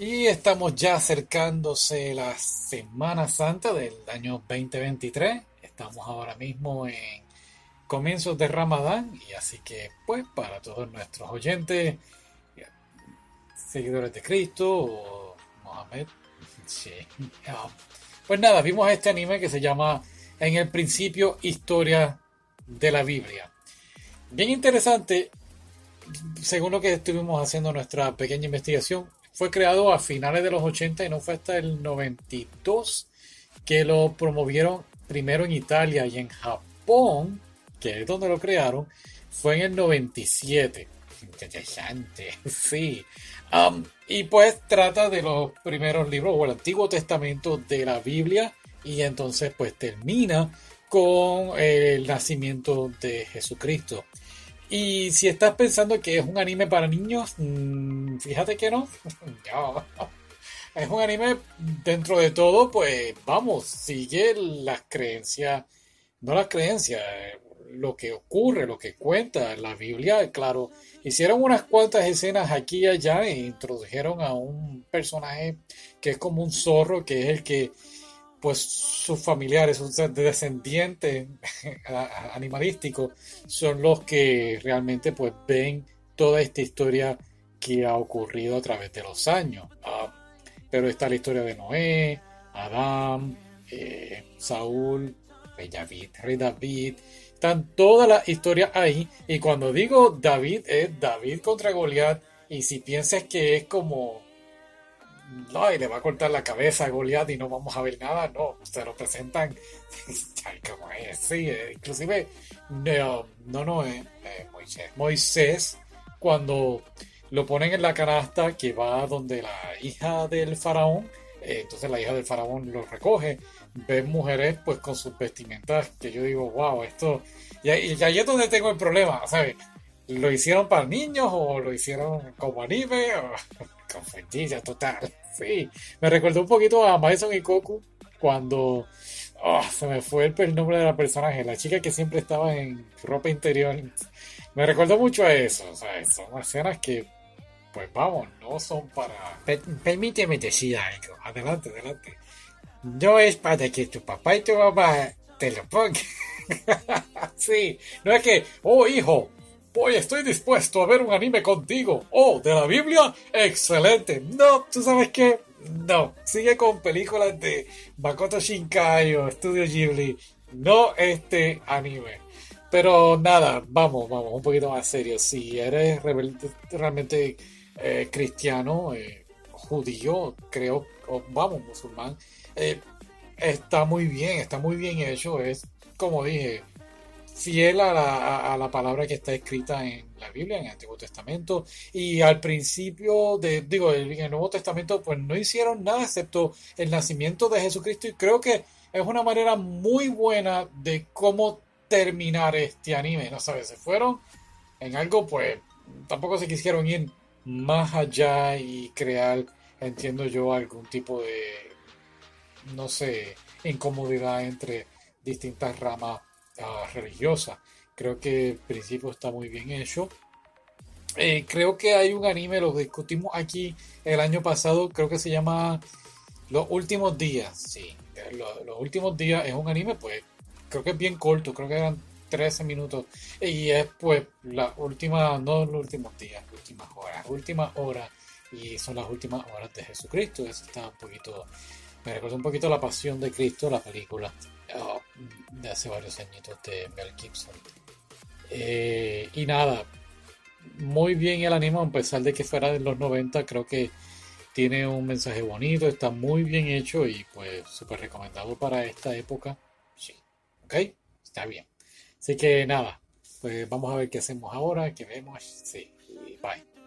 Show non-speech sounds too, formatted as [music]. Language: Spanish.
Y estamos ya acercándose la Semana Santa del año 2023. Estamos ahora mismo en comienzos de Ramadán y así que pues para todos nuestros oyentes, seguidores de Cristo o Mohamed, sí. Pues nada, vimos este anime que se llama En el principio Historia de la Biblia. Bien interesante, según lo que estuvimos haciendo nuestra pequeña investigación, fue creado a finales de los 80 y no fue hasta el 92 que lo promovieron primero en Italia y en Japón, que es donde lo crearon, fue en el 97. Interesante, [laughs] sí. Y pues trata de los primeros libros o el Antiguo Testamento de la Biblia y entonces pues termina con el nacimiento de Jesucristo. Y si estás pensando que es un anime para niños, mm, fíjate que no. [laughs] Es un anime dentro de todo, pues vamos, sigue las creencias, no las creencias, lo que ocurre, lo que cuenta la Biblia, claro. Hicieron unas cuantas escenas aquí y allá e introdujeron a un personaje que es como un zorro, que es el que pues sus familiares, sus descendientes [laughs] animalísticos son los que realmente pues ven toda esta historia que ha ocurrido a través de los años. Ah, pero está la historia de Noé, Adán, eh, Saúl, Rey David, Rey David. Están todas las historias ahí. Y cuando digo David, es David contra Goliat. Y si piensas que es como no, y le va a cortar la cabeza a Goliat y no vamos a ver nada, no, se lo presentan [laughs] como es, sí, eh, inclusive, no, no, no, eh, Moisés, cuando lo ponen en la canasta que va donde la hija del faraón, entonces la hija del faraón lo recoge, ven mujeres pues con sus vestimentas que yo digo, wow, esto, y, ahí es donde tengo el problema, ¿sabes? ¿Lo hicieron para niños o lo hicieron como anime? [laughs] Confundida total. Sí, me recordó un poquito a Mason y Koku cuando oh, se me fue el, nombre de la personaje, la chica que siempre estaba en ropa interior. Me recordó mucho a eso. Son escenas que, pues vamos, no son para. permíteme decir algo. Adelante, adelante. No es para que tu papá y tu mamá te lo pongan. [laughs] sí, no es que, oh hijo, Hoy estoy dispuesto a ver un anime contigo. Oh, de la Biblia, excelente. No, tú sabes qué, no. Sigue con películas de Makoto Shinkai o Studio Ghibli. No este anime. Pero nada, vamos, vamos, un poquito más serio. Si eres realmente eh, cristiano, eh, judío, creo, o vamos, musulmán, eh, está muy bien, está muy bien hecho. Es, como dije, fiel a la, palabra que está escrita en la Biblia, en el Antiguo Testamento. Y al principio, de, digo, en el Nuevo Testamento, pues no hicieron nada excepto el nacimiento de Jesucristo. Y creo que es una manera muy buena de cómo terminar este anime. No sabes, se fueron en algo, pues tampoco se quisieron ir más allá y crear, entiendo yo, algún tipo de, no sé, incomodidad entre distintas ramas religiosa. Creo que el principio está muy bien hecho. Eh, creo que hay un anime, lo discutimos aquí el año pasado, creo que se llama Los Últimos Días. Sí, los, Últimos Días es un anime, pues creo que es bien corto, creo que eran 13 minutos. Y es pues la última, no los últimos días, últimas horas, últimas horas. Y son las últimas horas de Jesucristo. Eso está un poquito, me recuerda un poquito la pasión de Cristo, la película. Oh, de hace varios añitos de Mel Gibson. Eh, y nada, muy bien el anime, a pesar de que fuera de los 90, creo que tiene un mensaje bonito, está muy bien hecho y pues súper recomendado para esta época. Sí, ok, está bien. Así que nada, pues vamos a ver qué hacemos ahora, qué vemos. Sí, bye.